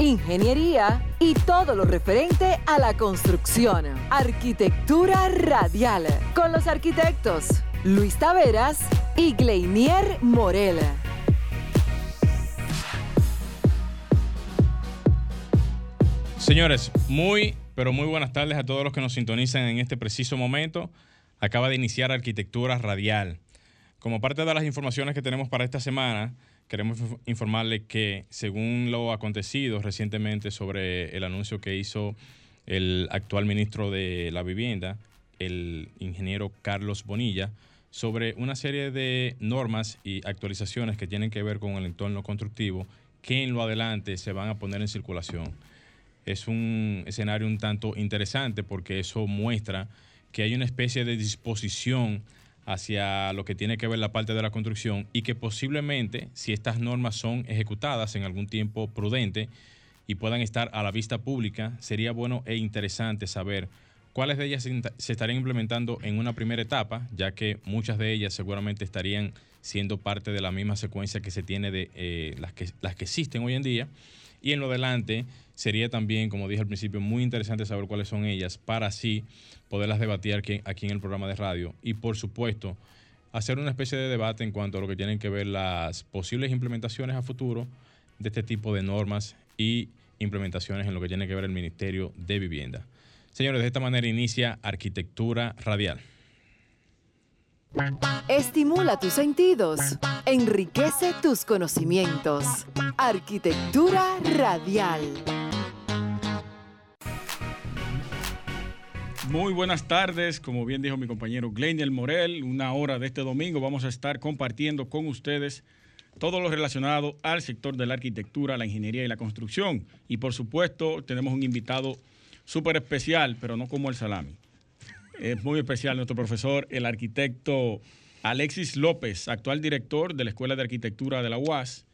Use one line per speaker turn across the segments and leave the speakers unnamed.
Ingeniería y todo lo referente a la construcción. Arquitectura Radial, con los arquitectos Luis Taveras y Gleinier Morel.
Señores, muy, pero muy buenas tardes a todos los que nos sintonizan en este preciso momento. Acaba de iniciar Arquitectura Radial. Como parte de las informaciones que tenemos para esta semana, queremos informarle que según lo acontecido recientemente sobre el anuncio que hizo el actual ministro de la Vivienda, el ingeniero Carlos Bonilla, sobre una serie de normas y actualizaciones que tienen que ver con el entorno constructivo que en lo adelante se van a poner en circulación. Es un escenario un tanto interesante porque eso muestra que hay una especie de disposición hacia lo que tiene que ver la parte de la construcción y que posiblemente, si estas normas son ejecutadas en algún tiempo prudente y puedan estar a la vista pública, sería bueno e interesante saber cuáles de ellas se estarían implementando en una primera etapa, ya que muchas de ellas seguramente estarían siendo parte de la misma secuencia que se tiene de eh, las, que, las que existen hoy en día. Y en lo adelante sería también, como dije al principio, muy interesante saber cuáles son ellas para así poderlas debatir aquí, aquí en el programa de radio. Y por supuesto, hacer una especie de debate en cuanto a lo que tienen que ver las posibles implementaciones a futuro de este tipo de normas y implementaciones en lo que tiene que ver el Ministerio de Vivienda. Señores, de esta manera inicia Arquitectura Radial.
Estimula tus sentidos, enriquece tus conocimientos. Arquitectura Radial.
Muy buenas tardes, como bien dijo mi compañero Gleniel Morel, una hora de este domingo vamos a estar compartiendo con ustedes todo lo relacionado al sector de la arquitectura, la ingeniería y la construcción. Y por supuesto tenemos un invitado súper especial, pero no como el salami. Es muy especial nuestro profesor, el arquitecto Alexis López, actual director de la Escuela de Arquitectura de la UAS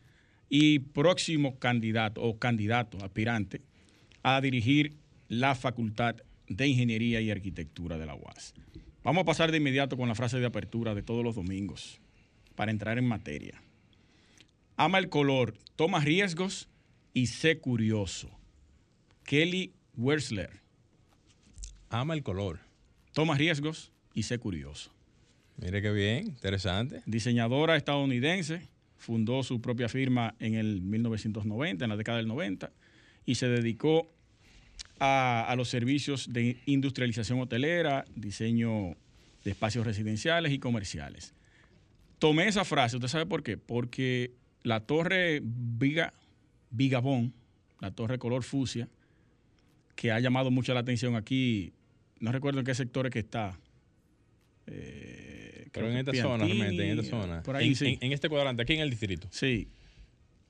y próximo candidato o candidato aspirante a dirigir la Facultad de Ingeniería y Arquitectura de la UAS. Vamos a pasar de inmediato con la frase de apertura de todos los domingos para entrar en materia. Ama el color, toma riesgos y sé curioso. Kelly Wersler.
Ama el color.
Toma riesgos y sé curioso.
Mire qué bien, interesante.
Diseñadora estadounidense, fundó su propia firma en el 1990, en la década del 90, y se dedicó a, los servicios de industrialización hotelera, diseño de espacios residenciales y comerciales. Tomé esa frase, ¿usted sabe por qué? Porque la torre Viga, Vigabón, la torre color fucsia, que ha llamado mucho la atención aquí, no recuerdo en qué sectores que está.
Eh, Pero en esta zona, realmente, en esta zona. Por ahí, sí. en, este cuadrante, aquí en el distrito.
Sí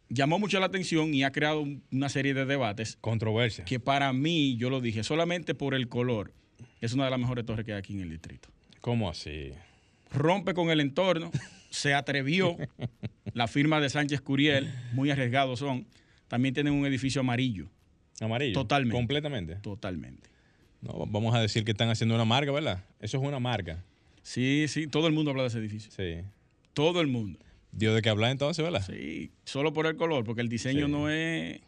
llamó mucho la atención y ha creado una serie de debates.
Controversia.
Que para mí, yo lo dije, solamente por el color, es una de las mejores torres que hay aquí en el distrito.
¿Cómo así?
Rompe con el entorno, se atrevió. La firma de Sánchez Curiel, muy arriesgados son, también tienen un edificio amarillo.
Amarillo.
Totalmente.
Completamente.
Totalmente.
No, vamos a decir que están haciendo una marca, ¿verdad? Eso es una marca.
Sí, sí, todo el mundo habla de ese edificio.
Sí.
Todo el mundo.
Dio de qué hablar entonces, ¿verdad?
Sí, solo por el color, porque el diseño no es...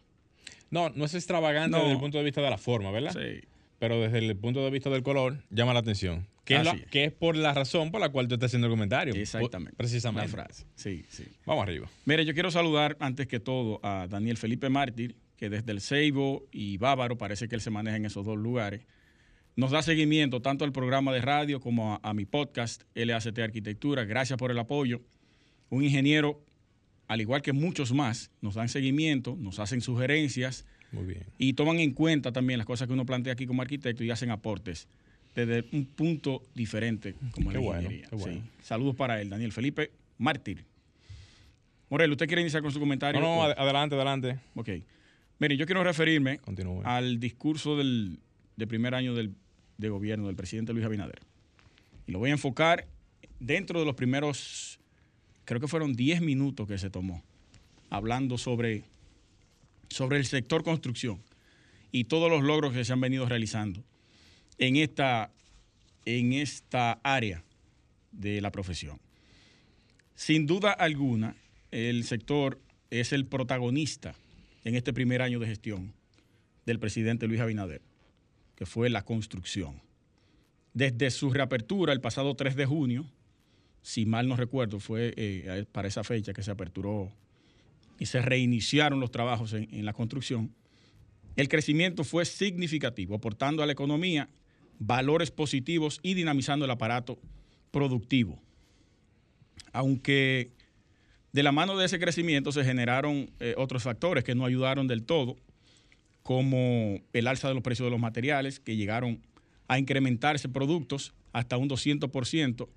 No, no es extravagante desde el punto de vista de la forma, ¿verdad?
Sí.
Pero desde el punto de vista del color, llama la atención. Que, es, que es por la razón por la cual tú estás haciendo el comentario.
Exactamente.
Precisamente.
La frase. Sí, sí.
Vamos arriba.
Mire, yo quiero saludar antes que todo a Daniel Felipe Mártir, que desde el Ceibo y Bávaro, parece que él se maneja en esos dos lugares, nos da seguimiento tanto al programa de radio como a, a mi podcast, LACT Arquitectura. Gracias por el apoyo un ingeniero, al igual que muchos más, nos dan seguimiento, nos hacen sugerencias y toman en cuenta también las cosas que uno plantea aquí como arquitecto y hacen aportes desde un punto diferente como la ingeniería. Saludos para él, Daniel Felipe Mártir. Morel, ¿usted quiere iniciar con su comentario?
No, no, adelante, adelante.
Ok. Mire, yo quiero referirme al discurso del, primer año del de gobierno del presidente Luis Abinader. Y lo voy a enfocar dentro de los primeros, creo que fueron 10 minutos que se tomó, hablando sobre, sobre el sector construcción y todos los logros que se han venido realizando en esta, en esta área de la profesión. Sin duda alguna, el sector es el protagonista en este primer año de gestión del presidente Luis Abinader, que fue la construcción. Desde su reapertura el pasado 3 de junio, si mal no recuerdo, fue eh, para esa fecha que se aperturó y se reiniciaron los trabajos en, la construcción, el crecimiento fue significativo, aportando a la economía valores positivos y dinamizando el aparato productivo. Aunque de la mano de ese crecimiento se generaron eh, otros factores que no ayudaron del todo, como el alza de los precios de los materiales, que llegaron a incrementarse productos hasta un 200%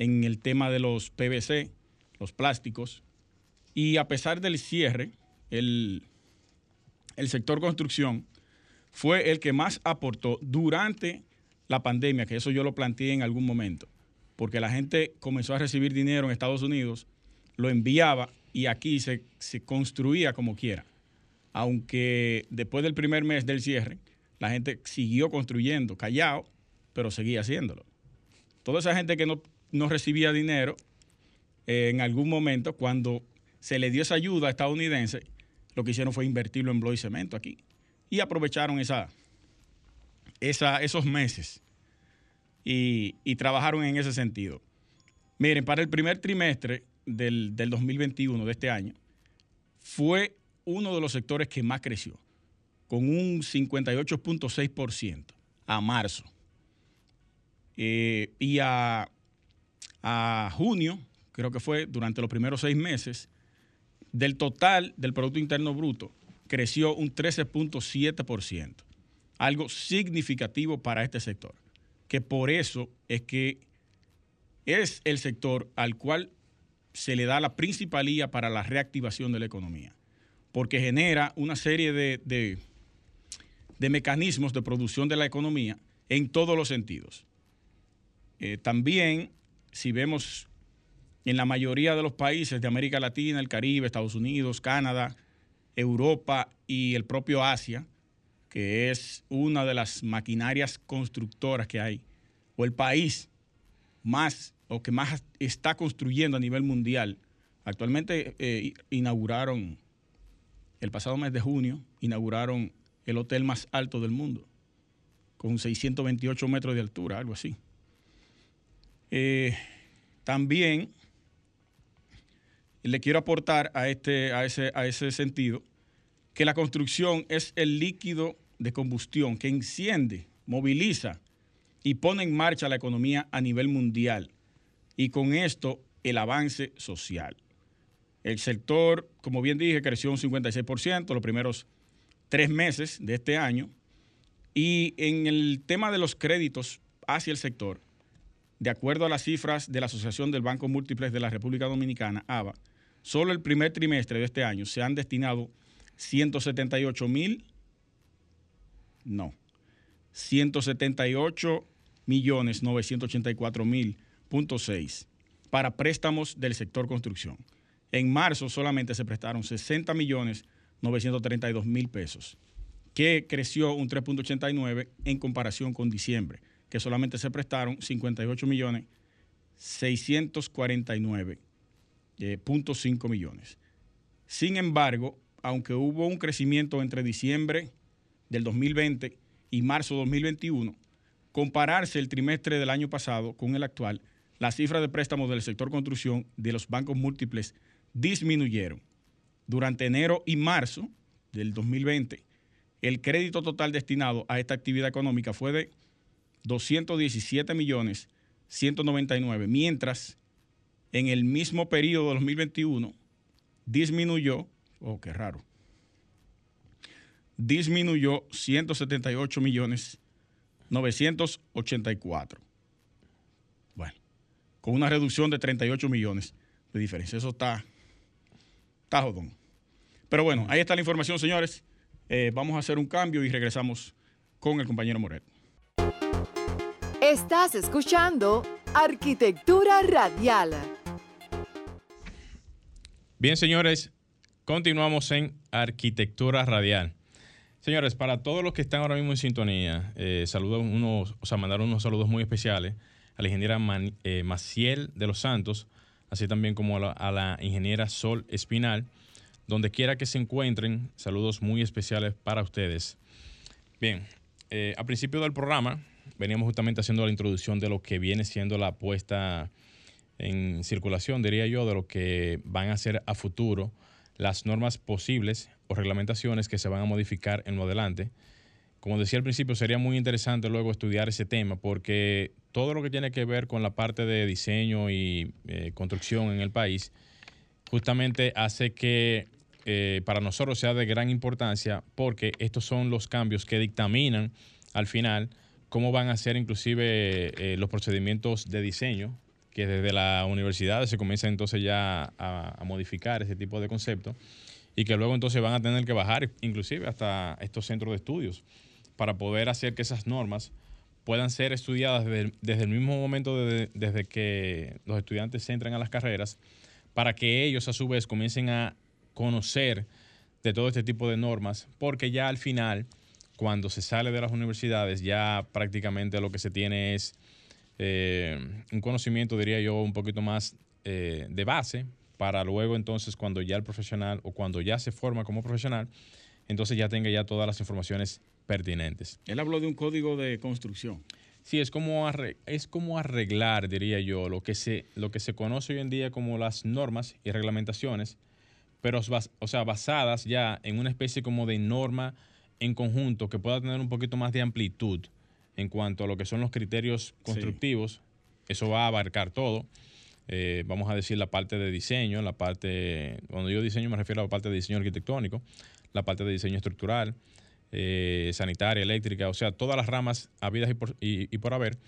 en el tema de los PVC, los plásticos. Y a pesar del cierre, el, el sector construcción fue el que más aportó durante la pandemia, que eso yo lo planteé en algún momento, porque la gente comenzó a recibir dinero en Estados Unidos lo enviaba y aquí se, construía como quiera. Aunque después del primer mes del cierre, la gente siguió construyendo, callado, pero seguía haciéndolo. Toda esa gente que no, recibía dinero, eh, en algún momento, cuando se le dio esa ayuda estadounidense, lo que hicieron fue invertirlo en bloque y cemento aquí. Y aprovecharon esa, esa, esos meses y, y trabajaron en ese sentido. Miren, para el primer trimestre, del, 2021, de este año, fue uno de los sectores que más creció, con un 58.6% a marzo. Eh, y a, junio, creo que fue durante los primeros seis meses, del total del Producto Interno Bruto, creció un 13.7%. Algo significativo para este sector, que por eso es que es el sector al cual se le da la principalía para la reactivación de la economía, porque genera una serie de, de, mecanismos de producción de la economía en todos los sentidos. Eh, también, si vemos en la mayoría de los países de América Latina, el Caribe, Estados Unidos, Canadá, Europa y el propio Asia, que es una de las maquinarias constructoras que hay, o el país más o que más está construyendo a nivel mundial. Actualmente eh, inauguraron, el pasado mes de junio, inauguraron el hotel más alto del mundo, con 628 metros de altura, algo así. Eh, también le quiero aportar a, este, a, ese, a ese sentido que la construcción es el líquido de combustión que enciende, moviliza y pone en marcha la economía a nivel mundial y con esto el avance social. El sector, como bien dije, creció un 56% los primeros tres meses de este año. Y en el tema de los créditos hacia el sector, de acuerdo a las cifras de la Asociación del Banco Múltiples de la República Dominicana, ABA, solo el primer trimestre de este año se han destinado 178 mil, no, 178 millones 984 mil .6 para préstamos del sector construcción. En marzo solamente se prestaron 60 millones 932 mil pesos, que creció un 3.89 en comparación con diciembre, que solamente se prestaron 58 millones 649.5 eh, millones. Sin embargo, aunque hubo un crecimiento entre diciembre del 2020 y marzo 2021, compararse el trimestre del año pasado con el actual las cifras de préstamos del sector construcción de los bancos múltiples disminuyeron. Durante enero y marzo del 2020, el crédito total destinado a esta actividad económica fue de 217 millones 199, mientras en el mismo periodo de 2021 disminuyó, oh, qué raro, disminuyó 178 millones 984 con una reducción de 38 millones de diferencia. Eso está, está jodón. Pero bueno, ahí está la información, señores. Eh, vamos a hacer un cambio y regresamos con el compañero Morel.
Estás escuchando Arquitectura Radial.
Bien, señores, continuamos en Arquitectura Radial. Señores, para todos los que están ahora mismo en sintonía, eh, unos, o sea, mandar unos saludos muy especiales a la ingeniera eh, Maciel de los Santos, así también como a la, ingeniera Sol Espinal, donde quiera que se encuentren, saludos muy especiales para ustedes. Bien, eh, a principio del programa veníamos justamente haciendo la introducción de lo que viene siendo la puesta en circulación, diría yo, de lo que van a ser a futuro las normas posibles o reglamentaciones que se van a modificar en lo adelante. Como decía al principio, sería muy interesante luego estudiar ese tema porque todo lo que tiene que ver con la parte de diseño y eh, construcción en el país justamente hace que eh, para nosotros sea de gran importancia porque estos son los cambios que dictaminan al final cómo van a ser inclusive eh, los procedimientos de diseño que desde la universidad se comienza entonces ya a, modificar ese tipo de conceptos y que luego entonces van a tener que bajar inclusive hasta estos centros de estudios para poder hacer que esas normas puedan ser estudiadas desde, el mismo momento desde que los estudiantes entran a las carreras para que ellos a su vez comiencen a conocer de todo este tipo de normas porque ya al final cuando se sale de las universidades ya prácticamente lo que se tiene es eh, un conocimiento, diría yo, un poquito más eh, de base para luego entonces cuando ya el profesional o cuando ya se forma como profesional, entonces ya tenga ya todas las informaciones pertinentes.
Él habló de un código de construcción.
Sí, es como, es como arreglar, diría yo, lo que, se, lo que se conoce hoy en día como las normas y reglamentaciones, pero o sea, basadas ya en una especie como de norma en conjunto que pueda tener un poquito más de amplitud en cuanto a lo que son los criterios constructivos. Eso va a abarcar todo. Eh, vamos a decir la parte de diseño, la parte, cuando yo diseño me refiero a la parte de diseño arquitectónico, la parte de diseño estructural, eh, sanitaria, eléctrica, o sea, todas las ramas habidas y por, y haber.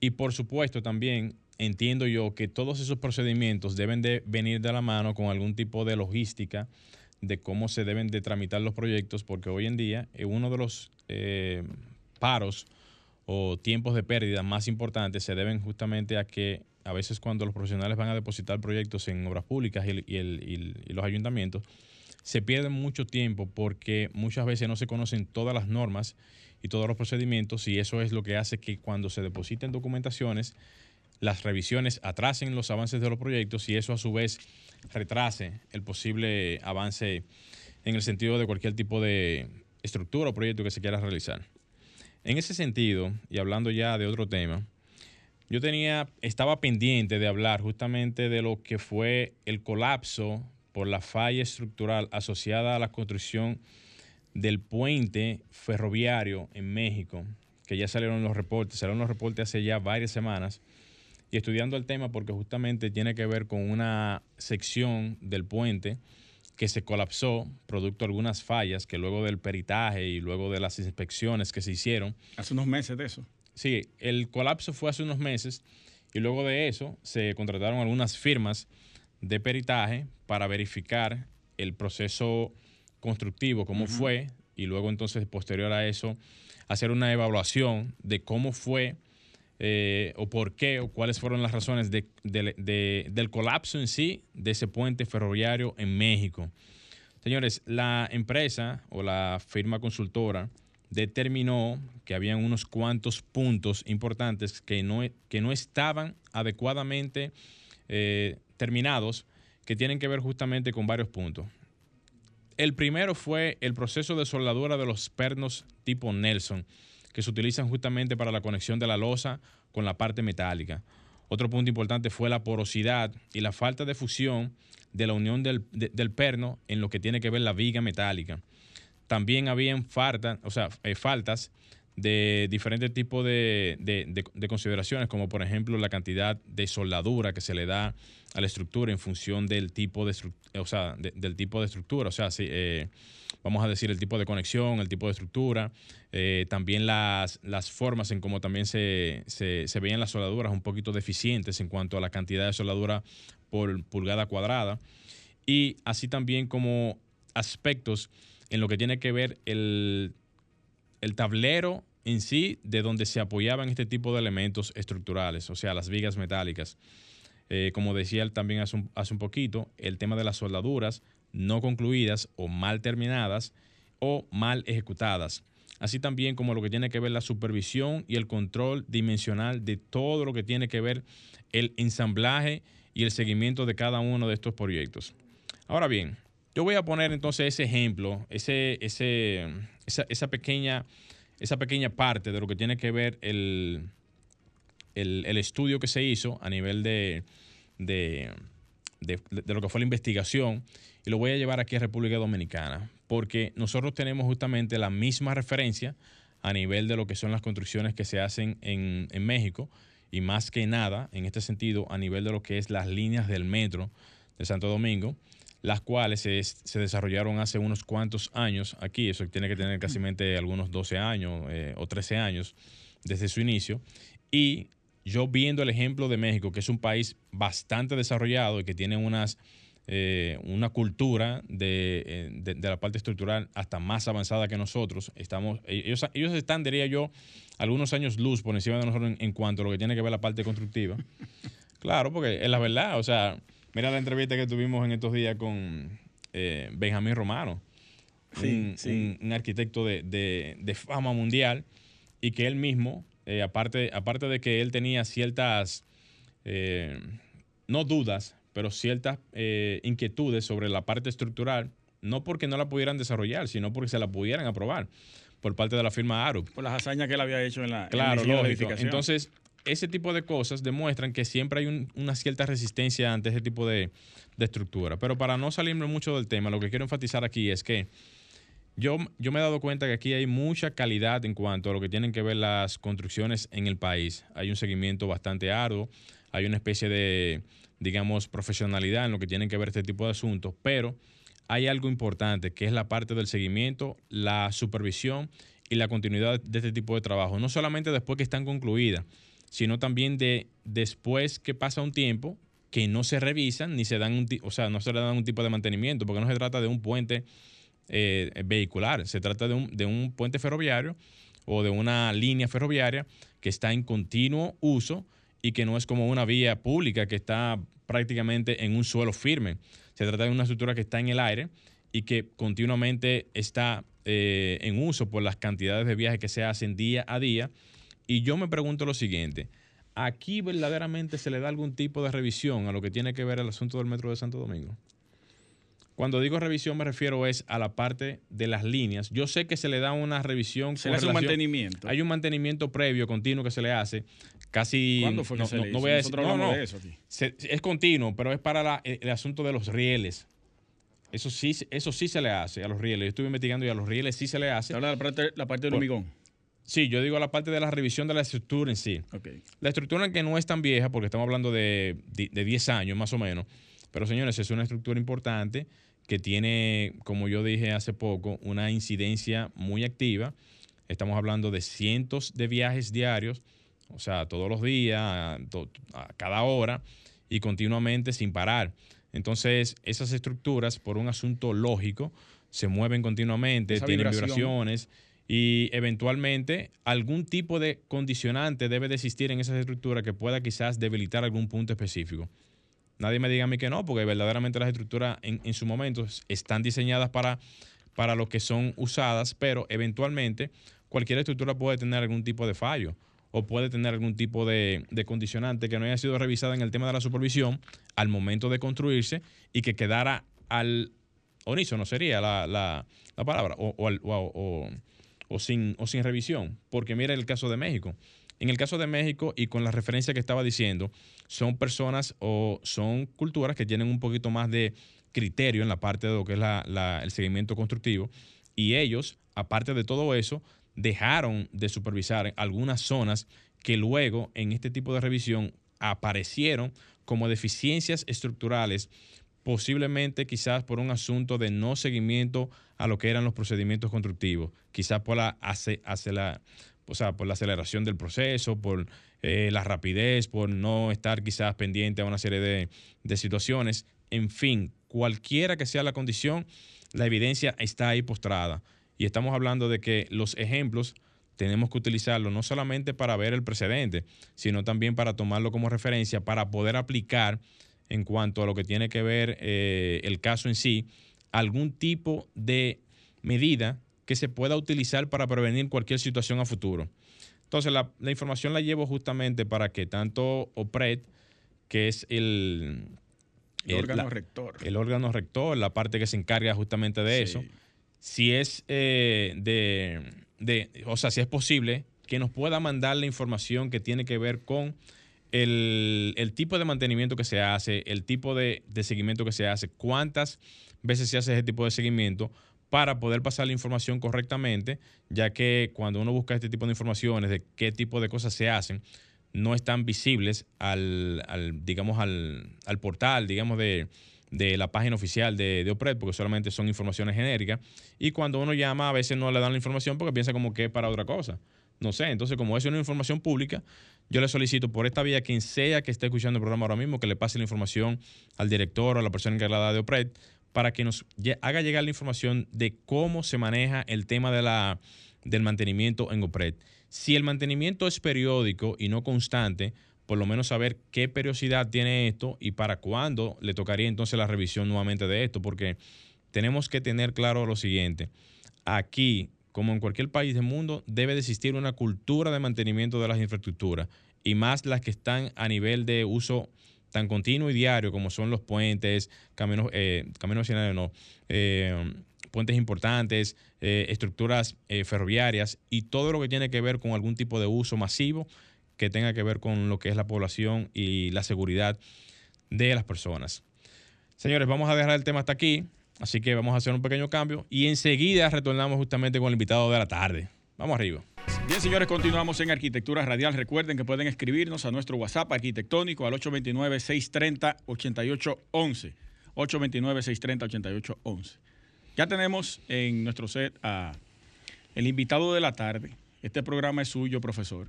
Y por supuesto también entiendo yo que todos esos procedimientos deben de venir de la mano con algún tipo de logística de cómo se deben de tramitar los proyectos, porque hoy en día eh, uno de los paros o tiempos de pérdida más importantes se deben justamente a que a veces cuando los profesionales van a depositar proyectos en obras públicas y, los ayuntamientos, se pierde mucho tiempo porque muchas veces no se conocen todas las normas y todos los procedimientos y eso es lo que hace que cuando se depositen documentaciones, las revisiones atrasen los avances de los proyectos y eso a su vez retrase el posible avance en el sentido de cualquier tipo de estructura o proyecto que se quiera realizar. En ese sentido, y hablando ya de otro tema, yo tenía, estaba pendiente de hablar justamente de lo que fue el colapso por la falla estructural asociada a la construcción del puente ferroviario en México, que ya salieron los reportes, salieron los reportes hace ya varias semanas, y estudiando el tema porque justamente tiene que ver con una sección del puente que se colapsó producto de algunas fallas que luego del peritaje y luego de las inspecciones que se hicieron.
Hace unos meses de eso.
Sí, el colapso fue hace unos meses y luego de eso se contrataron algunas firmas de peritaje para verificar el proceso constructivo, cómo fue, y luego entonces posterior a eso hacer una evaluación de cómo fue eh, o por qué o cuáles fueron las razones del colapso en sí de ese puente ferroviario en México. Señores, la empresa o la firma consultora determinó que habían unos cuantos puntos importantes que no, que no estaban adecuadamente eh, terminados, que tienen que ver justamente con varios puntos. El primero fue el proceso de soldadura de los pernos tipo Nelson que se utilizan justamente para la conexión de la losa con la parte metálica. Otro punto importante fue la porosidad y la falta de fusión de la unión del, perno en lo que tiene que ver la viga metálica. También habían o sea, eh, faltas de diferentes tipos de, consideraciones, como por ejemplo la cantidad de soldadura que se le da a la estructura en función del tipo de, o sea, del tipo de estructura. O sea, si, eh, vamos a decir el tipo de conexión, el tipo de estructura, eh, también las, las, formas en cómo también se, se, veían las soldaduras un poquito deficientes en cuanto a la cantidad de soldadura por pulgada cuadrada. Y así también como aspectos en lo que tiene que ver el el tablero en sí de donde se apoyaban este tipo de elementos estructurales, o sea, las vigas metálicas. Eh, como decía él también hace un, hace un poquito, el tema de las soldaduras no concluidas o mal terminadas o mal ejecutadas. Así también como lo que tiene que ver la supervisión y el control dimensional de todo lo que tiene que ver el ensamblaje y el seguimiento de cada uno de estos proyectos. Ahora bien, yo voy a poner entonces ese ejemplo, ese, ese, esa, pequeña, esa pequeña parte de lo que tiene que ver el, el, estudio que se hizo a nivel de, de, de, lo que fue la investigación y lo voy a llevar aquí a República Dominicana, porque nosotros tenemos justamente la misma referencia a nivel de lo que son las construcciones que se hacen en, en México y más que nada, en este sentido, a nivel de lo que es las líneas del metro de Santo Domingo las cuales se, desarrollaron hace unos cuantos años aquí, eso tiene que tener casi algunos 12 años eh, o 13 años desde su inicio, y yo viendo el ejemplo de México, que es un país bastante desarrollado y que tiene unas, eh, una cultura eh, de, de, la parte estructural hasta más avanzada que nosotros, estamos, ellos, ellos están, diría yo, algunos años luz por encima de nosotros en, en cuanto a lo que tiene que ver la parte constructiva. Claro, porque es la verdad, o sea, Mira la entrevista que tuvimos en estos días con eh, Benjamín Romano, un, arquitecto de, fama mundial, y que él mismo, eh, aparte, aparte de que él tenía ciertas, eh, no dudas, pero ciertas inquietudes sobre la parte estructural, no porque no la pudieran desarrollar, sino porque se la pudieran aprobar por parte de la firma ARUP.
Por las hazañas que él había hecho en la,
claro, Entonces, ese tipo de cosas demuestran que siempre hay una cierta resistencia ante ese tipo de, estructura. Pero para no salirme mucho del tema, lo que quiero enfatizar aquí es que yo, yo me he dado cuenta que aquí hay mucha calidad en cuanto a lo que tienen que ver las construcciones en el país. Hay un seguimiento bastante arduo, hay una especie de, digamos, profesionalidad en lo que tienen que ver este tipo de asuntos, pero hay algo importante que es la parte del seguimiento, la supervisión y la continuidad de este tipo de trabajo. No solamente después que están concluidas, sino también de después que pasa un tiempo que no se revisan ni se dan un, o sea, no se le dan un tipo de mantenimiento, porque no se trata de un puente eh, vehicular, se trata de un, de un puente ferroviario o de una línea ferroviaria que está en continuo uso y que no es como una vía pública que está prácticamente en un suelo firme. Se trata de una estructura que está en el aire y que continuamente está eh, en uso por las cantidades de viajes que se hacen día a día y yo me pregunto lo siguiente, ¿aquí verdaderamente se le da algún tipo de revisión a lo que tiene que ver el asunto del Metro de Santo Domingo? Cuando digo revisión me refiero es a la parte de las líneas. Yo sé que se le da una revisión.
Se le hace un mantenimiento.
Hay un mantenimiento previo, continuo que se le hace. Casi.
¿Cuándo fue que
no,
se le
no, voy a decir, no, no. eso aquí. es continuo, pero es para el, asunto de los rieles. Eso sí, eso sí se le hace a los rieles. Yo estuve investigando y a los rieles sí se le hace.
Habla la parte, la parte del hormigón.
Sí, yo digo la parte de la revisión de la estructura en sí. La estructura que no es tan vieja, porque estamos hablando de, de, 10 años más o menos, pero señores, es una estructura importante que tiene, como yo dije hace poco, una incidencia muy activa. Estamos hablando de cientos de viajes diarios, o sea, todos los días, a, cada hora y continuamente sin parar. Entonces, esas estructuras, por un asunto lógico, se mueven continuamente, tienen vibraciones y eventualmente algún tipo de condicionante debe de existir en esa estructura que pueda quizás debilitar algún punto específico. Nadie me diga a mí que no, porque verdaderamente las estructuras en, su momento están diseñadas para, para lo que son usadas, pero eventualmente cualquier estructura puede tener algún tipo de fallo o puede tener algún tipo de, condicionante que no haya sido revisada en el tema de la supervisión al momento de construirse y que quedara al no sería la, la, palabra, o, o o sin, o sin revisión. Porque mira el caso de México. En el caso de México, y con la referencia que estaba diciendo, son personas o son culturas que tienen un poquito más de criterio en la parte de lo que es el seguimiento constructivo. Y ellos, aparte de todo eso, dejaron de supervisar algunas zonas que luego en este tipo de revisión aparecieron como deficiencias estructurales posiblemente quizás por un asunto de no seguimiento a lo que eran los procedimientos constructivos, quizás por la, hace, la, o sea, por la aceleración del proceso, por eh, la rapidez, por no estar quizás pendiente a una serie de, de situaciones. En fin, cualquiera que sea la condición, la evidencia está ahí postrada. Y estamos hablando de que los ejemplos tenemos que utilizarlo no solamente para ver el precedente, sino también para tomarlo como referencia para poder aplicar en cuanto a lo que tiene que ver eh, el caso en sí, algún tipo de medida que se pueda utilizar para prevenir cualquier situación a futuro. Entonces, la, información la llevo justamente para que tanto OPRED, que es el,
órgano rector.
El órgano rector, la parte que se encarga justamente de eso, si es eh, de, o sea, si es posible, que nos pueda mandar la información que tiene que ver con el, tipo de mantenimiento que se hace, el tipo de, seguimiento que se hace, cuántas veces se hace ese tipo de seguimiento, para poder pasar la información correctamente, ya que cuando uno busca este tipo de informaciones de qué tipo de cosas se hacen, no están visibles al, digamos, al, portal, digamos, de, la página oficial de, de, OPRED, porque solamente son informaciones genéricas. Y cuando uno llama, a veces no le dan la información porque piensa como que es para otra cosa. No sé, entonces como es una información pública, yo le solicito por esta vía, quien sea que esté escuchando el programa ahora mismo, que le pase la información al director o a la persona encargada de OPRED para que nos haga llegar la información de cómo se maneja el tema de la, del mantenimiento en OPRED. Si el mantenimiento es periódico y no constante, por lo menos saber qué periodicidad tiene esto y para cuándo le tocaría entonces la revisión nuevamente de esto, porque tenemos que tener claro lo siguiente. Aquí, como en cualquier país del mundo, debe de existir una cultura de mantenimiento de las infraestructuras y más las que están a nivel de uso tan continuo y diario como son los puentes, caminos, eh, caminos no, eh, puentes importantes, eh, estructuras eh, ferroviarias y todo lo que tiene que ver con algún tipo de uso masivo que tenga que ver con lo que es la población y la seguridad de las personas. Señores, vamos a dejar el tema hasta aquí, así que vamos a hacer un pequeño cambio y enseguida retornamos justamente con el invitado de la tarde. Vamos arriba.
Bien, señores, continuamos en Arquitectura Radial. Recuerden que pueden escribirnos a nuestro WhatsApp arquitectónico al 829-630-8811. 829-630-8811. Ya tenemos en nuestro set a el invitado de la tarde. Este programa es suyo, profesor.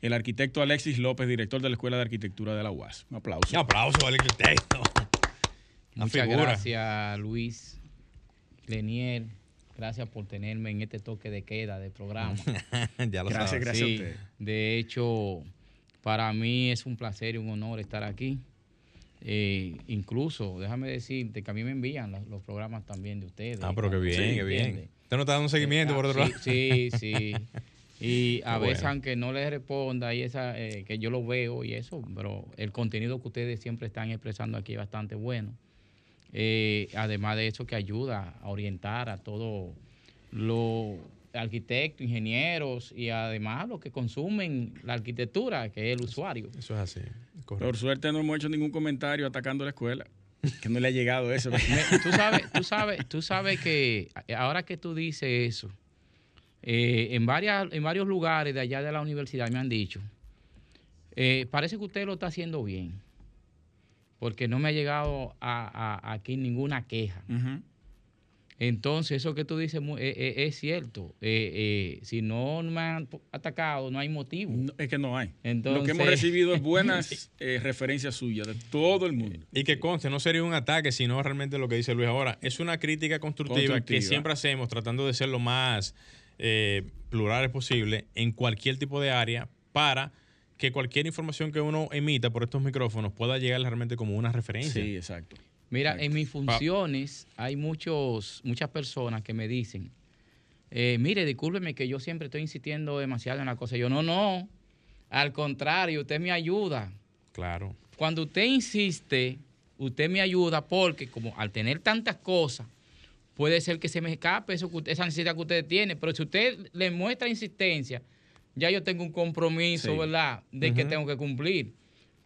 El arquitecto Alexis López, director de la Escuela de Arquitectura de la UAS. Un aplauso.
Un aplauso al arquitecto.
Muchas gracias, Luis Lenier Gracias por tenerme en este toque de queda del programa.
ya lo gracias, gracias a usted.
De hecho, para mí es un placer y un honor estar aquí. Eh, incluso, déjame decirte que a mí me envían los, programas también de ustedes.
Ah, pero qué bien, qué bien. Usted no está dando un seguimiento por otro lado.
Sí, sí. Y a veces, aunque no les responda, y esa, eh, que yo lo veo y eso, pero el contenido que ustedes siempre están expresando aquí es bastante bueno. Eh, además de eso que ayuda a orientar a todos los arquitectos, ingenieros y además los que consumen la arquitectura, que es el usuario.
Eso es así.
Por suerte no hemos hecho ningún comentario atacando la escuela. Que no le ha llegado eso.
tú, sabes, tú, sabes, tú sabes que ahora que tú dices eso, eh, en, varias, en varios lugares de allá de la universidad me han dicho, eh, parece que usted lo está haciendo bien porque no me ha llegado a, aquí ninguna queja. Entonces, eso que tú dices es, eh, eh, es, cierto. Eh, si no me han atacado, no hay motivo.
es que no hay. Lo que hemos recibido es buenas referencias suyas de todo el mundo.
Y que conste, no sería un ataque, sino realmente lo que dice Luis ahora. Es una crítica constructiva, que siempre hacemos, tratando de ser lo más plurales posible en cualquier tipo de área para que cualquier información que uno emita por estos micrófonos pueda llegar realmente como una referencia.
Sí, exacto.
Mira, en mis funciones hay muchos, muchas personas que me dicen, eh, mire, discúlpeme que yo siempre estoy insistiendo demasiado en la cosa. Yo, no, no, al contrario, usted me ayuda.
Claro.
Cuando usted insiste, usted me ayuda porque como al tener tantas cosas, puede ser que se me escape eso, esa necesidad que usted tiene, pero si usted le muestra insistencia, ya yo tengo un compromiso, ¿verdad?, de que tengo que cumplir.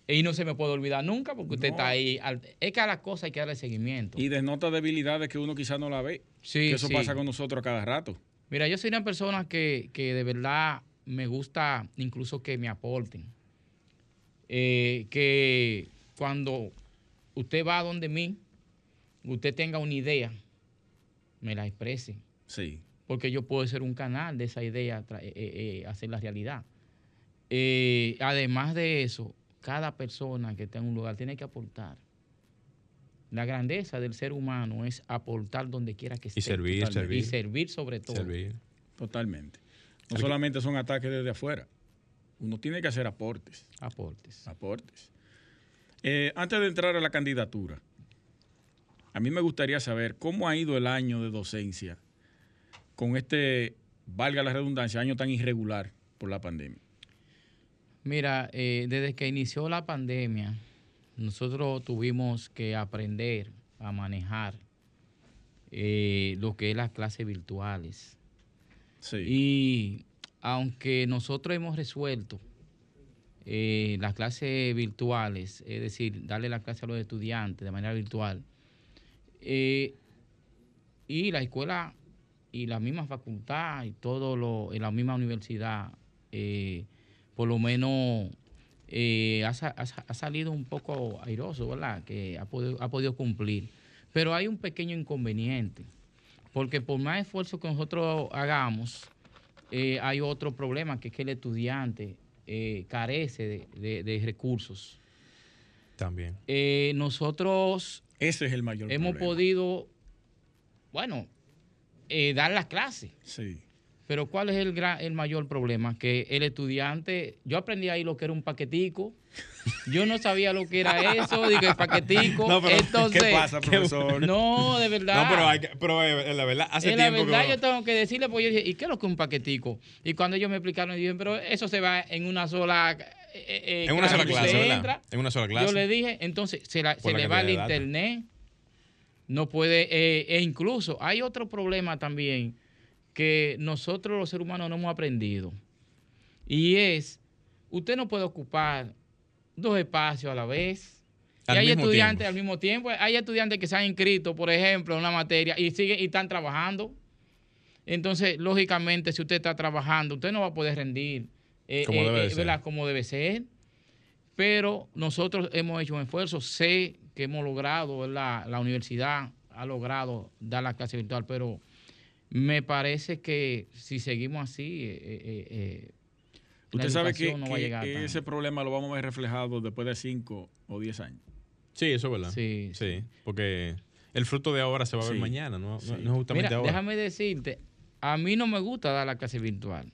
Y no se me puede olvidar nunca porque usted está ahí. Es que a las cosas hay que darle seguimiento.
Y denota debilidades que uno quizás no la ve. Sí, que eso pasa con nosotros cada rato.
Mira, yo soy una persona que, de verdad me gusta incluso que me aporten. Eh, que cuando usted va a donde mí, usted tenga una idea, me la exprese.
Sí
porque yo puedo ser un canal de esa idea, eh, eh, eh, hacer la realidad. además de eso, cada persona que está en un lugar tiene que aportar. La grandeza del ser humano es aportar donde quiera que esté.
Y servir, servir.
Y servir sobre todo. Servir.
Totalmente. No solamente son ataques desde afuera. Uno tiene que hacer aportes.
Aportes.
Aportes. Eh, antes de entrar a la candidatura, a mí me gustaría saber cómo ha ido el año de docencia con este, valga la redundancia, año tan irregular por la pandemia.
Mira, eh, desde que inició la pandemia, nosotros tuvimos que aprender a manejar eh, lo que es las clases virtuales.
Sí.
Y aunque nosotros hemos resuelto eh, las clases virtuales, es decir, darle la clase a los estudiantes de manera virtual, eh, y la escuela y la misma facultad y todo lo, en la misma universidad, eh, por lo menos eh, ha, ha ha salido un poco airoso, ¿verdad? Que ha podido, ha podido cumplir. Pero hay un pequeño inconveniente, porque por más esfuerzo que nosotros hagamos, eh, hay otro problema, que es que el estudiante eh, carece de, de- de recursos.
También.
Eh, nosotros
Ese es el mayor
hemos
problema.
podido, bueno, eh, dar las clases.
Sí.
Pero ¿cuál es el, gran, el mayor problema? Que el estudiante, yo aprendí ahí lo que era un paquetico, yo no sabía lo que era eso, digo, el paquetico.
No, pero,
Entonces,
¿Qué pasa, profesor?
No, de verdad.
No, pero, hay que- pero eh, la verdad, hace
En la
tiempo
verdad
que...
yo tengo que decirle, pues yo dije, ¿y qué es lo que es un paquetico? Y cuando ellos me explicaron, dije, pero eso se va en una sola... eh, eh,
En una sola clase, ¿verdad? En una sola clase.
Yo le dije, entonces se, la- se
la
le va el internet, no puede, eh, e incluso hay otro problema también que nosotros los seres humanos no hemos aprendido. Y es, usted no puede ocupar dos espacios a la vez. Y hay estudiantes
tiempo.
al mismo tiempo. Hay estudiantes que se han inscrito, por ejemplo, en una materia y siguen y están trabajando. Entonces, lógicamente, si usted está trabajando, usted no va a poder rendir eh,
Como
eh,
debe de
eh, como debe ser. Pero nosotros hemos hecho un esfuerzo. Sé que hemos logrado, ¿verdad? la universidad ha logrado dar la clase virtual, pero me parece que si seguimos así, eh, eh, eh, la
Usted sabe que,
educación no va a
que
llegar tan-
ese problema lo vamos a ver reflejado después de 5 o 10 años.
Sí, eso es verdad.
Sí,
Sí, porque el fruto de ahora se va a ver
Sí.
mañana, no, no-
Sí.
no es justamente
Mira,
ahora.
déjame decirte, a mí no me gusta dar la clase virtual.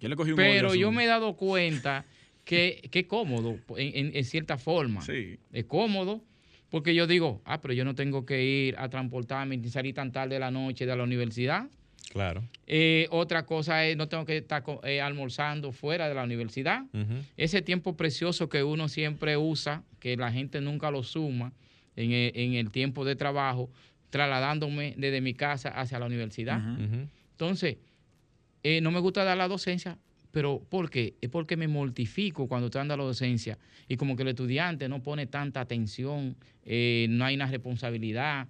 Yo le cogí un
Pero yo me he dado cuenta que, que cómodo, en, en- en cierta forma.
Sí.
Es cómodo, porque yo digo, ah, pero yo no tengo que ir a transportarme ni salir tan tarde de la noche de la universidad.
Claro.
Eh, otra cosa es, no tengo que estar eh, almorzando fuera de la universidad. Ese tiempo precioso que uno siempre usa, que la gente nunca lo suma en el, en el tiempo de trabajo, trasladándome desde mi casa hacia la universidad. Entonces, eh, no me gusta dar la docencia, pero ¿por qué? Es porque me mortifico cuando estoy dando la docencia y como que el estudiante no pone tanta atención, eh, no hay una responsabilidad.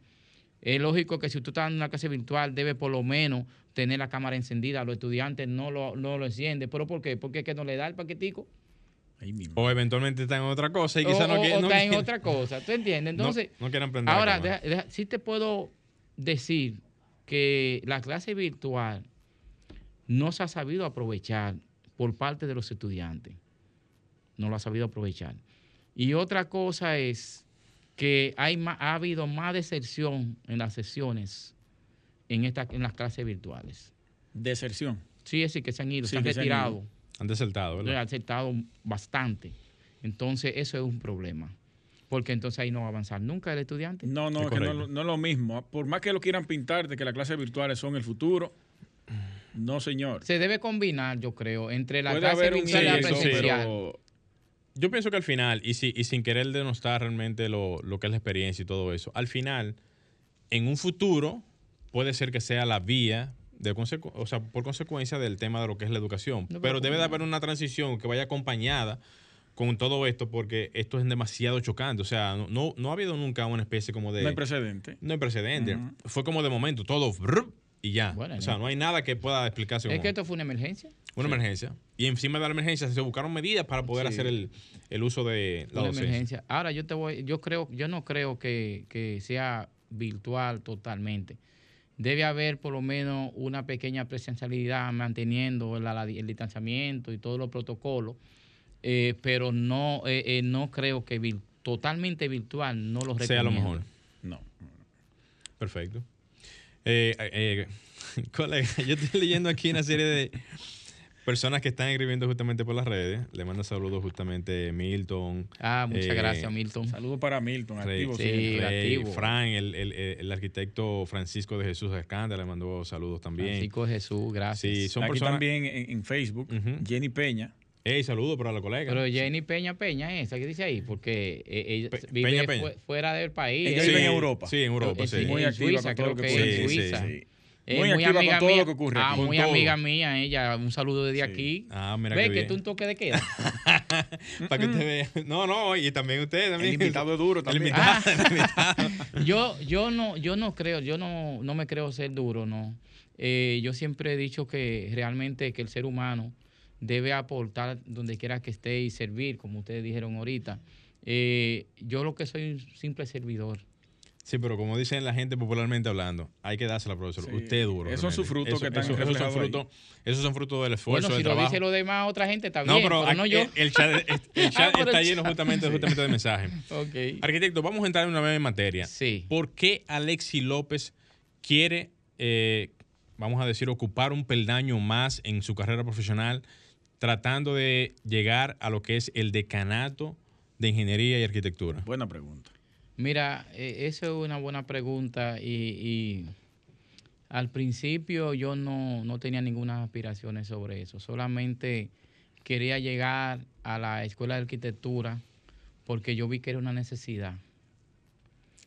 Es lógico que si tú estás dando una clase virtual, debe por lo menos tener la cámara encendida. Los estudiantes no lo, no lo encienden. ¿Pero por qué? Porque es que no le da el paquetico.
O eventualmente está en otra cosa y
O,
quizás no
o-
quiere-
o
no
está en otra cosa. ¿Tú entiendes?
no-
Entonces,
no, quieren prender la
Ahora, deja- deja- sí te puedo decir que la clase virtual no se ha sabido aprovechar por parte de los estudiantes. No lo ha sabido aprovechar. Y otra cosa es que hay ha habido más deserción en las sesiones en, esta, en las clases virtuales.
Deserción.
Sí, es decir, que se han ido,
Sí,
se han
que se han
retirado,
desertado,
se han
¿verdad?
aceptado bastante. Entonces, eso es un problema. Porque entonces ahí no va a avanzar nunca el estudiante.
No, no,
Es
que no, no es lo mismo. Por más que lo quieran pintar de que las clases virtuales son el futuro, no, señor.
Se debe combinar, yo creo, entre la
Puede
clase
haber un
virtual y la presencial.
pero
Yo pienso que al final, y, si, y sin querer denostar realmente lo, lo que es la experiencia y todo eso, al final, en un futuro, puede ser que sea la vía, de consecu- o sea, por consecuencia del tema de lo que es la educación.
No, pero
pero debe de haber una transición que vaya acompañada con todo esto, porque esto es demasiado chocante. O sea, no, no, no ha habido nunca una especie como de...
no hay precedente.
no hay precedente. Fue como de momento, todo brr, y ya.
Bueno,
o sea,
no.
hay nada que pueda explicarse
Es que esto fue una emergencia.
una
Sí.
emergencia. Y encima de la emergencia se buscaron medidas para poder
Sí.
hacer el, el uso de la
Una
docencia.
emergencia. Ahora yo te voy, yo creo, yo no creo que, que sea virtual totalmente. Debe haber por lo menos una pequeña presencialidad manteniendo la- el distanciamiento y todos los protocolos, eh, pero no, eh, eh, no creo que vir- totalmente virtual no lo
sea lo
recomiendo.
mejor.
No.
Perfecto. Eh, eh, Colega, yo estoy leyendo aquí una serie de personas que están escribiendo justamente por las redes. Le mando saludos justamente Milton.
Ah, muchas
eh,
gracias, Milton.
Saludos para Milton,
Rey,
activo
sí.
Rey,
activo.
Fran, el, el- el arquitecto Francisco de Jesús Escándalo, le mandó saludos también.
Francisco Jesús, gracias.
Sí, son
Aquí
personas.
también en, en Facebook. Jenny Peña.
Ey, saludos para la colega.
Pero Jenny Peña Peña, esa que dice ahí, porque eh, ella
Pe-
vive
Peña Peña.
fu- fuera del país.
Ella
eh,
vive en Europa.
Sí, en Europa,
Eh,
sí.
sí.
Muy
en
activa
Suiza,
con todo lo
creo
que
que
ocurre.
en
Sí,
Suiza.
sí.
Es
Muy
muy,
activa con
amiga
todo
mía.
lo que ocurre
Ah.
Con
muy
todo.
amiga mía, ella. Un saludo desde
Sí.
aquí.
Ah, mira
Ve que tú un toque de queda.
Para que usted vea. No, no, y también usted
El
también.
invitado es duro
El
también.
invitado.
Ah. yo, yo no, yo no creo, yo no, no me creo ser duro, no. Eh, yo siempre he dicho que realmente que el ser humano debe aportar donde quiera que esté y servir, como ustedes dijeron ahorita. Eh, yo lo que soy un simple servidor.
Sí, pero como dicen la gente popularmente hablando, hay que dársela, profesor.
Sí.
Usted es duro.
Esos son sus frutos que están
esos son frutos, esos son frutos del esfuerzo,
bueno, si
del
lo
trabajo.
dice lo demás otra gente está
no,
bien,
pero,
pero, no yo.
El, chat, el chat
Ah, el
está
chat.
lleno justamente, justamente de mensajes. Arquitecto, vamos a entrar una vez en materia.
Sí.
¿Por qué Alexi López quiere, eh, vamos a decir, ocupar un peldaño más en su carrera profesional, tratando de llegar a lo que es el decanato de ingeniería y arquitectura?
Buena pregunta.
Mira, eh, eso es una buena pregunta y, y al principio yo no, no tenía ninguna aspiraciones sobre eso, solamente quería llegar a la escuela de arquitectura porque yo vi que era una necesidad.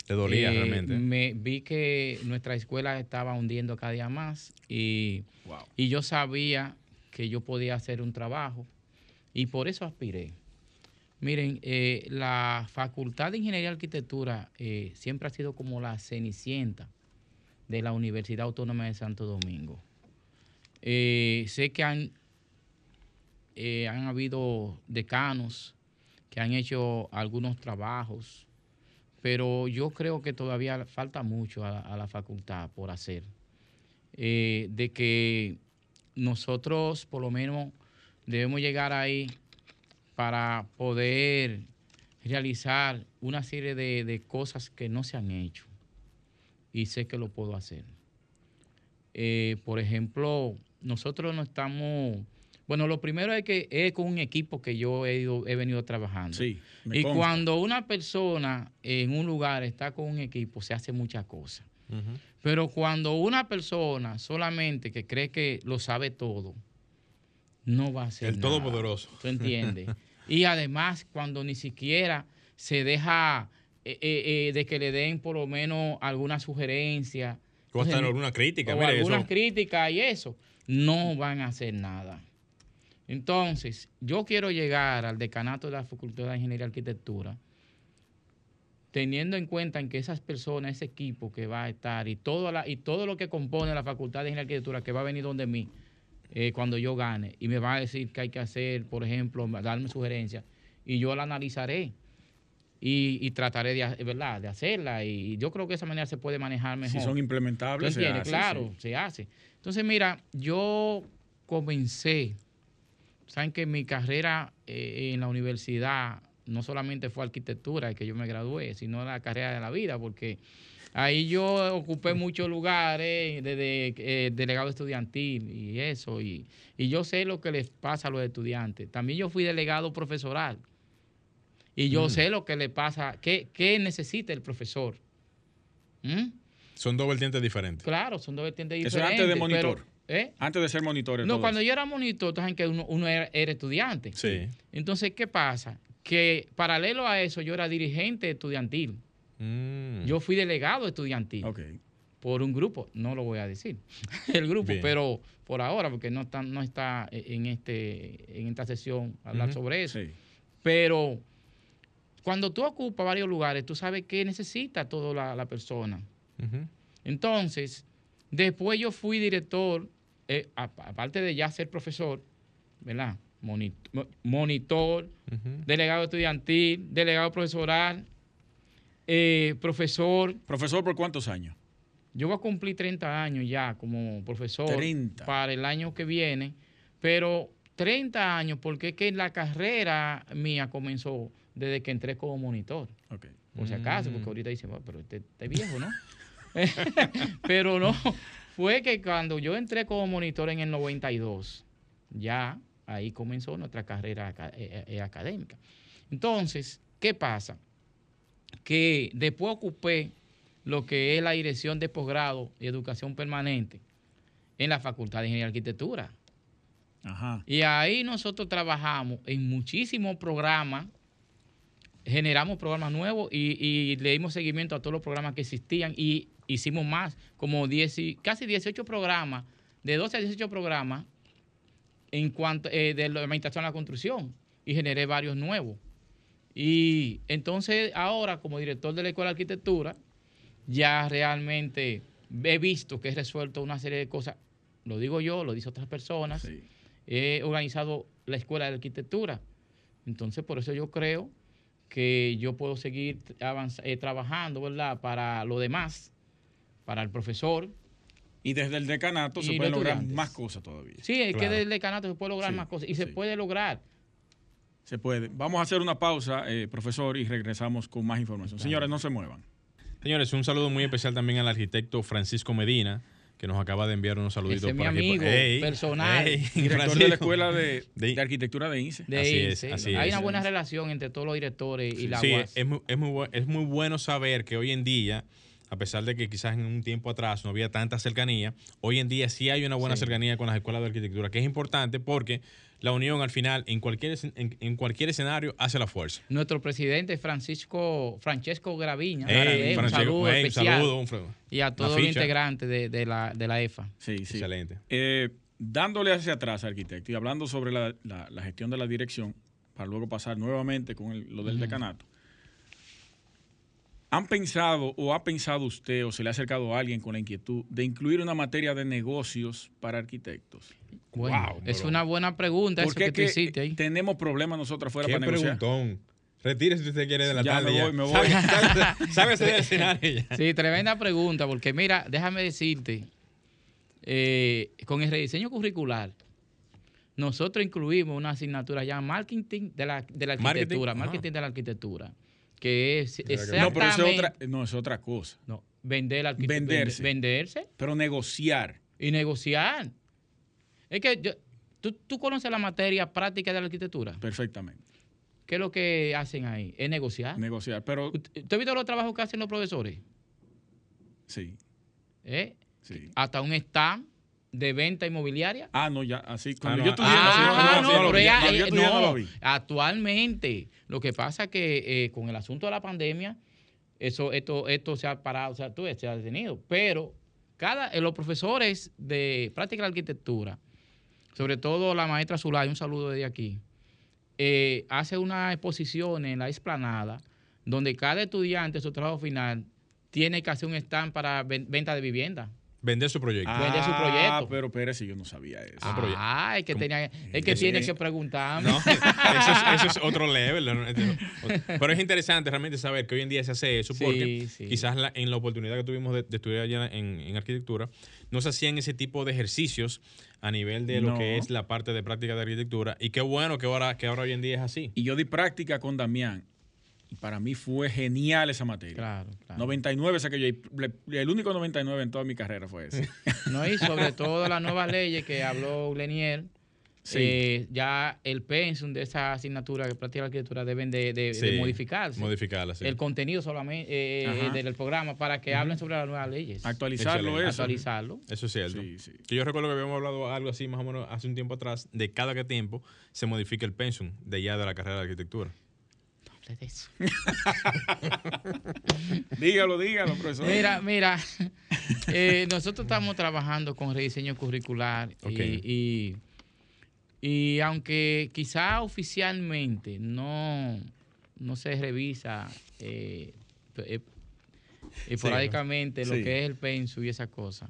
¿Te dolía
Eh,
realmente?
Me vi que nuestra escuela estaba hundiendo cada día más y,
Wow.
y yo sabía que yo podía hacer un trabajo y por eso aspiré. Miren, eh, la Facultad de Ingeniería y Arquitectura eh, siempre ha sido como la cenicienta de la Universidad Autónoma de Santo Domingo. Eh, sé que han, han habido decanos que han hecho algunos trabajos, pero yo creo que todavía falta mucho a, a la facultad por hacer. De que nosotros por lo menos debemos llegar ahí para poder realizar una serie de, de cosas que no se han hecho y sé que lo puedo hacer. Eh, por ejemplo, nosotros no estamos, bueno, lo primero es que es con un equipo que yo he, ido- he venido trabajando.
Sí.
Y
consta.
cuando una persona en un lugar está con un equipo, se hace muchas cosas. Pero cuando una persona solamente que cree que lo sabe todo, no va a hacer
El
nada.
todopoderoso.
¿Tú entiendes? y además, cuando ni siquiera se deja eh, eh, eh, de que le den por lo menos alguna sugerencia
O hasta
Entonces,
alguna crítica,
o
mire,
algunas
eso.
críticas y eso, no van a hacer nada. Entonces, yo quiero llegar al decanato de la Facultad de Ingeniería y Arquitectura, teniendo en cuenta en que esas personas, ese equipo que va a estar y todo, la, y todo lo que compone la Facultad de Ingeniería y Arquitectura que va a venir donde mí eh, cuando yo gane y me va a decir qué hay que hacer, por ejemplo, darme sugerencias y yo la analizaré y, y trataré de, ha- ¿verdad? de hacerla y yo creo que de esa manera se puede manejar mejor.
Si son
¿Tú
implementables, se
entiendes?
hace,
claro,
sí.
se hace. Entonces, mira, yo comencé, saben que mi carrera eh, en la universidad no solamente fue arquitectura, que yo me gradué, sino la carrera de la vida, porque ahí yo ocupé muchos lugares desde eh, delegado estudiantil y eso, y, y yo sé lo que les pasa a los estudiantes. También yo fui delegado profesoral. Y yo
Mm.
sé lo que le pasa, qué, qué necesita el profesor. ¿Mm?
Son dos vertientes diferentes.
Claro, son dos vertientes
Eso
diferentes.
es antes de
pero-
monitor.
¿eh?
Antes de ser monitor.
No, cuando yo era monitor, sabes que uno, uno era, era estudiante.
Sí.
Entonces, ¿qué pasa? Que paralelo a eso, yo era dirigente estudiantil.
Mm.
Yo fui delegado estudiantil por un grupo, no lo voy a decir, el grupo,
Bien.
pero por ahora, porque no está, no está en, este, en esta sesión hablar sobre eso.
Sí.
Pero cuando tú ocupas varios lugares, tú sabes qué necesita toda la, la persona. Entonces, después yo fui director, eh, a- aparte de ya ser profesor, ¿verdad? Moni- mo- Monitor,
Ujú.
delegado estudiantil, delegado profesoral, eh, profesor.
Profesor, ¿por cuántos años?
Yo voy a cumplir 30 años ya como profesor
30.
para el año que viene, pero 30 años porque es que la carrera mía comenzó desde que entré como monitor por si acaso, porque ahorita dicen, "Bueno, pero este, este viejo, ¿no? pero no, fue que cuando yo entré como monitor en el 92, ya ahí comenzó nuestra carrera aca- eh, eh, académica. Entonces, ¿qué pasa? Que después ocupé lo que es la dirección de posgrado y educación permanente en la Facultad de Ingeniería y Arquitectura.
Ajá.
Y ahí nosotros trabajamos en muchísimos programas, generamos programas nuevos y, y le dimos seguimiento a todos los programas que existían y hicimos más, como 10, y- casi 18 programas, de 12 a 18 programas en cuanto eh, de la administración a la construcción y generé varios nuevos. Y entonces ahora como director de la Escuela de Arquitectura, ya realmente he visto que he resuelto una serie de cosas, lo digo yo, lo dicen otras personas,
Sí.
he organizado la Escuela de Arquitectura. Entonces, por eso yo creo que yo puedo seguir eh, trabajando, ¿verdad? Para lo demás, para el profesor.
Y desde el decanato se pueden lograr más cosas todavía.
Sí, es que desde el decanato se puede lograr
Sí,
más cosas y se
sí.
puede lograr.
Se puede. Vamos a hacer una pausa, eh, profesor, y regresamos con más información. Señores, no se muevan.
Señores, un saludo muy especial también al arquitecto Francisco Medina, que nos acaba de enviar unos saluditos
Ese es mi
por aquí.
amigo
Ey,
personal.
ey,
Director de la Escuela de,
De-
de Arquitectura de INSE.
De
Así
ahí,
es,
sí.
así
Hay
es.
una buena relación entre todos los directores y la
Sí,
UAS.
es muy, es, muy, es muy bueno saber que hoy en día, a pesar de que quizás en un tiempo atrás no había tanta cercanía, hoy en día sí hay una buena
Sí.
cercanía con las escuelas de arquitectura, que es importante porque la unión al final, en cualquier, en, en cualquier escenario, hace la fuerza.
Nuestro presidente Francisco Francesco Graviña.
Ey,
eh, un
Francisco,
saludo
un
especial.
saludo, un fra-
Y a todos los integrantes de, de la, de la EFA.
Sí, sí.
Excelente.
Eh, dándole hacia atrás, arquitecto, y hablando sobre la, la- la gestión de la dirección, para luego pasar nuevamente con el- lo del decanato. ¿Han pensado o ha pensado usted o se le ha acercado a alguien con la inquietud de incluir una materia de negocios para arquitectos?
Bueno,
Wow,
es una buena pregunta eso
Porque
que tú hiciste ahí.
tenemos problemas nosotros afuera para negociar.
preguntón. Retírese si usted quiere de la
Ya
tarde.
me
ya.
voy, me voy.
Sabe- sabe- Sábese del escenario ya.
Sí, tremenda pregunta, porque mira, déjame decirte, eh, con el rediseño curricular, nosotros incluimos una asignatura llamada marketing de la, de la arquitectura,
ajá.
marketing de la arquitectura, que es
que-
No, pero eso
exactamente
es otra, no, es otra cosa.
no, vender la arquitectura,
Venderse.
venderse
Pero negociar.
y negociar. Es que yo- ¿tú, tú conoces la materia práctica de la arquitectura.
Perfectamente.
¿Qué es lo que hacen ahí? Es negociar.
Negociar. Pero
¿Usted ha visto los trabajos que hacen los profesores?
sí,
¿Eh?
sí.
Hasta un stand de venta inmobiliaria.
Ah, no, ya, así. Cuando
no,
yo estudié,
ah,
no,
Ah,
no,
pero eh, actualmente. Lo que pasa es que eh, con el asunto de la pandemia, eso, esto, esto se ha parado, o sea, tú se ha detenido. Pero cada, eh, los profesores de práctica de arquitectura, sobre todo la maestra Zulay, un saludo desde aquí, eh, hace una exposición en la explanada donde cada estudiante, su trabajo final, tiene que hacer un stand para ven- venta de vivienda.
Vender su proyecto.
Vender su proyecto.
Ah, pero Pérez, yo no sabía eso.
ya-
Ah, es que, tenía, es que tiene que preguntarme.
No, eso es, eso es otro level. Pero es interesante realmente saber que hoy en día se hace eso
Sí,
porque
sí.
quizás la- en la oportunidad que tuvimos de, de estudiar allá en, en arquitectura, no se hacían ese tipo de ejercicios a nivel de lo
No.
que es la parte de práctica de arquitectura. Y qué bueno que ahora, que ahora hoy en día es así.
Y yo di práctica con Damián. Y para mí fue genial esa materia.
Claro, claro.
99 saqué yo. El único 99 en toda mi carrera fue ese.
No, y sobre todo las nuevas leyes que habló Lenier,
Sí.
eh, ya el pensum de esa asignatura de práctica de arquitectura deben de, de- de
Sí,
modificarse.
Modificarla, sí.
El contenido solamente eh, eh, del programa para que hablen sobre las nuevas leyes.
Actualizarlo
Excelente.
eso.
Actualizarlo.
Eso es cierto. Que yo recuerdo que habíamos hablado algo así más o menos hace un tiempo atrás, de cada que tiempo se modifica el pensum de ya de la carrera de arquitectura.
Hable de eso.
Dígalo, dígalo, profesor.
Mira, mira, eh, nosotros estamos trabajando con rediseño curricular y-
Ok.
y, y aunque quizá oficialmente no, no se revisa eh, eh, esporádicamente lo
Sí.
que es el penso y esas cosas,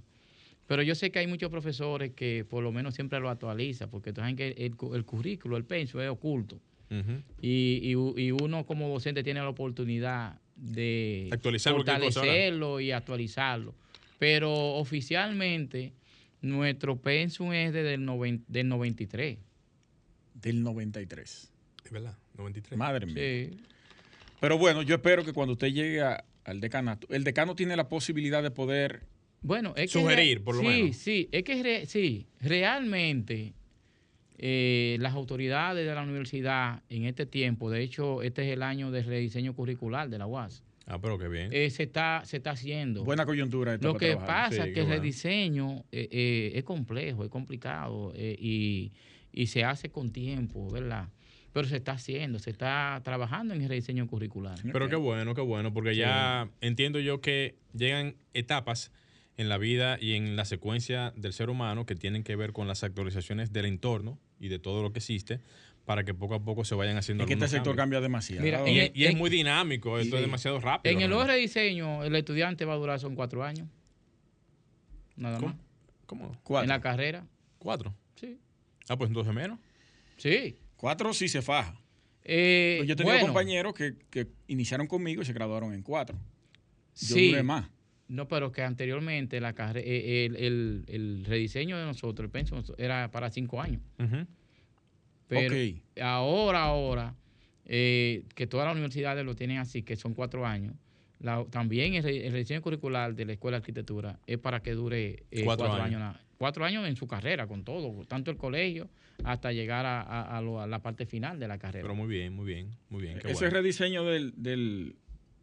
pero yo sé que hay muchos profesores que por lo menos siempre lo actualizan, porque saben que el, el currículo, el penso es oculto. Y, y uno como docente tiene la oportunidad de
Actualizar
fortalecerlo y actualizarlo. Pero oficialmente nuestro pensum es desde el noven- del 93.
Del 93.
Es verdad, 93.
Madre mía.
Sí.
Pero bueno, yo espero que cuando usted llegue a- al decanato, el decano tiene la posibilidad de poder
Bueno, es
Sugerir,
que,
por lo
sí,
menos.
Sí, es que re- sí, realmente eh, las autoridades de la universidad en este tiempo, de hecho, este es el año de rediseño curricular de la UAS,
Ah, pero qué bien.
eh, se, está, se está haciendo.
Buena coyuntura.
Lo
para
que
trabajar.
pasa
Sí,
es que el
bueno.
rediseño eh, eh, es complejo, es complicado eh, y, y se hace con tiempo, ¿verdad? Pero se está haciendo, se está trabajando en el rediseño curricular.
Pero qué bueno, qué bueno, porque ya entiendo yo que llegan etapas en la vida y en la secuencia del ser humano que tienen que ver con las actualizaciones del entorno y de todo lo que existe para que poco a poco se vayan haciendo
Es que este sector
cambios.
cambia demasiado.
Mira,
Y, es- y es
en-
muy dinámico, esto es demasiado rápido.
En el
realmente.
rediseño, el estudiante va a durar son cuatro años. Nada
¿Cómo?
más.
¿Cómo?
Cuatro.
En la carrera.
¿Cuatro?
Sí.
Ah, pues entonces menos.
Sí.
Cuatro sí se faja.
Eh,
Pues yo
bueno,
compañeros que, que iniciaron conmigo y se graduaron en cuatro. Yo
Sí.
duré más.
No, pero que anteriormente la eh, el, el- el rediseño de nosotros, el pensum, era para cinco años.
Ujú.
Pero
Ok.
ahora, ahora, eh, que todas las universidades lo tienen así, que son cuatro años, la- también el, el rediseño curricular de la Escuela de Arquitectura es para que dure eh,
Cuatro
cuatro,
años.
cuatro años en su carrera, con todo, tanto el colegio hasta llegar a, a- a lo- a la parte final de la carrera.
Pero muy bien, muy bien, muy bien. qué
Ese
bueno.
rediseño del, del,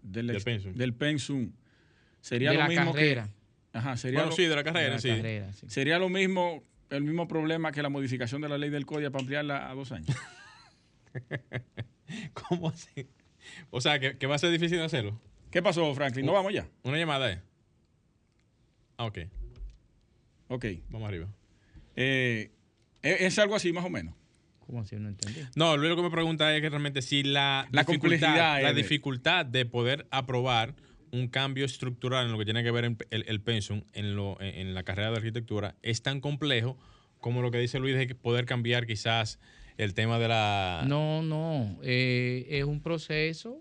del,
Del
ex-
pensum.
del pensum sería
de
lo
la
mismo
carrera.
que. Ajá, sería,
Bueno,
lo,
sí, de la
de
carrera,
la
sí.
carrera, sí.
sería lo mismo, el mismo problema que la modificación de la ley del código para ampliarla a dos años.
¿Cómo así? O sea, que, que va a ser difícil hacerlo.
¿Qué pasó, Franklin? ¿No vamos ya?
Una llamada, ¿eh? Ah, ok.
Ok.
Vamos arriba.
Eh, es, algo así, más o menos.
¿Cómo así? No entendí.
No, lo único que me pregunta es que realmente si la,
La complejidad
la
de-
dificultad de poder aprobar un cambio estructural en lo que tiene que ver en- el, el pensum en, lo, en, la carrera de arquitectura es tan complejo como lo que dice Luis de que poder cambiar quizás el tema de la...
No, no. eh, es un proceso.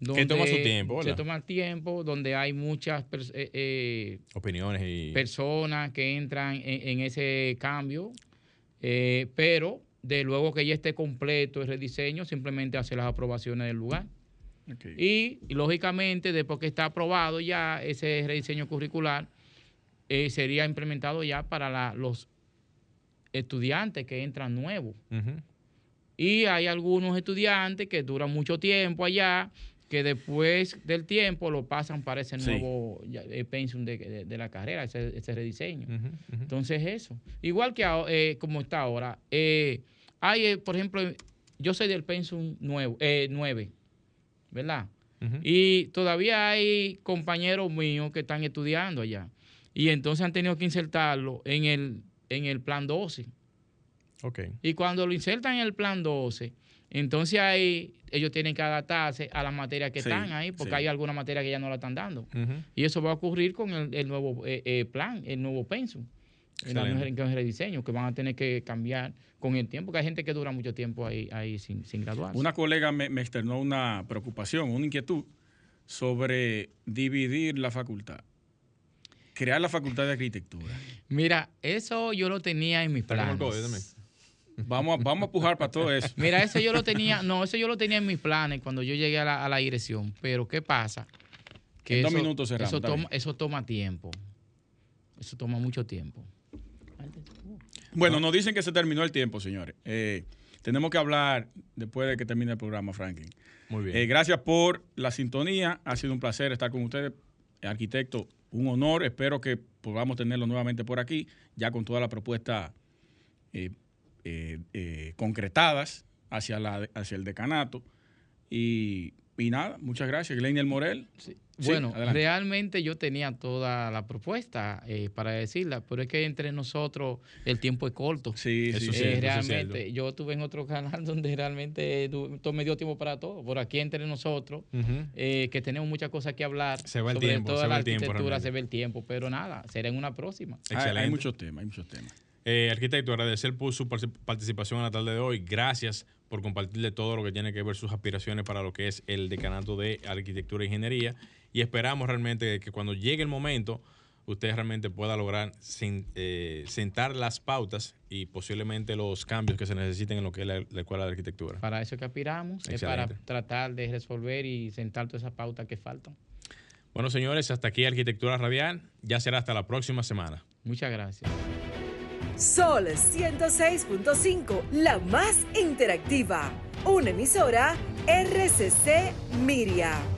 Donde
toma su tiempo,
Se
¿verdad?
toma tiempo, donde hay muchas eh, eh,
Opiniones y...
personas que entran en, en ese cambio, eh, pero de luego que ya esté completo el rediseño, simplemente hace las aprobaciones del lugar. Y, y, lógicamente, después que está aprobado ya ese rediseño curricular, eh, sería implementado ya para la- los estudiantes que entran nuevos. Y hay algunos estudiantes que duran mucho tiempo allá, que después del tiempo lo pasan para ese nuevo eh, pensum de, de- de la carrera, ese, ese rediseño. Entonces eso. Igual que eh, como está ahora. eh, hay, eh, por ejemplo, yo soy del pensum nuevo, eh, 9, ¿verdad? Y todavía hay compañeros míos que están estudiando allá. Y entonces han tenido que insertarlo en el, en el plan 12.
Ok.
Y cuando lo insertan en el plan 12, entonces ahí ellos tienen que adaptarse a las materias que
Sí,
están ahí, porque
sí.
hay algunas materias que ya no la están dando. Y eso va a ocurrir con el, el nuevo eh, eh, plan, el nuevo pensum, en la en el rediseño, que van a tener que cambiar con el tiempo, que hay gente que dura mucho tiempo ahí, ahí sin, sin graduarse.
Una colega me, me externó una preocupación, una inquietud sobre dividir la facultad. Crear la facultad de arquitectura.
Mira, eso yo lo tenía en mis planes.
Vamos a, vamos a pujar para todo eso.
Mira, eso yo lo tenía, no, eso yo lo tenía en mis planes cuando yo llegué a la, a la dirección. Pero ¿qué pasa?
En dos minutos cerramos,
Eso toma, eso toma tiempo. Eso toma mucho tiempo.
Bueno, nos dicen que se terminó el tiempo, señores. Eh, tenemos que hablar después de que termine el programa, Franklin.
Muy bien.
Eh, gracias por la sintonía. Ha sido un placer estar con ustedes. Arquitecto, un honor. Espero que podamos tenerlo nuevamente por aquí, ya con todas las propuestas eh, eh, eh, concretadas hacia, la, hacia el decanato. Y, y nada, muchas gracias. Glenn Morel. Sí,
bueno, realmente yo tenía toda la propuesta eh, para decirla, pero es que entre nosotros el tiempo es corto.
Sí,
Eso
sí,
Eh,
es
realmente, yo estuve en otro canal donde realmente du- to- me dio tiempo para todo. Por aquí entre nosotros, eh, que tenemos muchas cosas que hablar.
Se va el
sobre
tiempo,
toda
se
la
va el tiempo realmente.
se ve el tiempo, pero nada, será en una próxima.
Hay-
Excelente.
Hay, muchos temas, hay muchos temas.
Eh, arquitecto, agradecer por su participación en la tarde de hoy. Gracias por compartirle todo lo que tiene que ver sus aspiraciones para lo que es el decanato de arquitectura e ingeniería. Y esperamos realmente que cuando llegue el momento, usted realmente pueda lograr eh, sentar las pautas y posiblemente los cambios que se necesiten en lo que es la, la escuela de arquitectura.
Para eso que aspiramos, es para tratar de resolver y sentar todas esas pautas que faltan.
Bueno, señores, hasta aquí Arquitectura Radial. Ya será hasta la próxima semana.
Muchas gracias.
Sol 106.5, la más interactiva. Una emisora RCC Miria.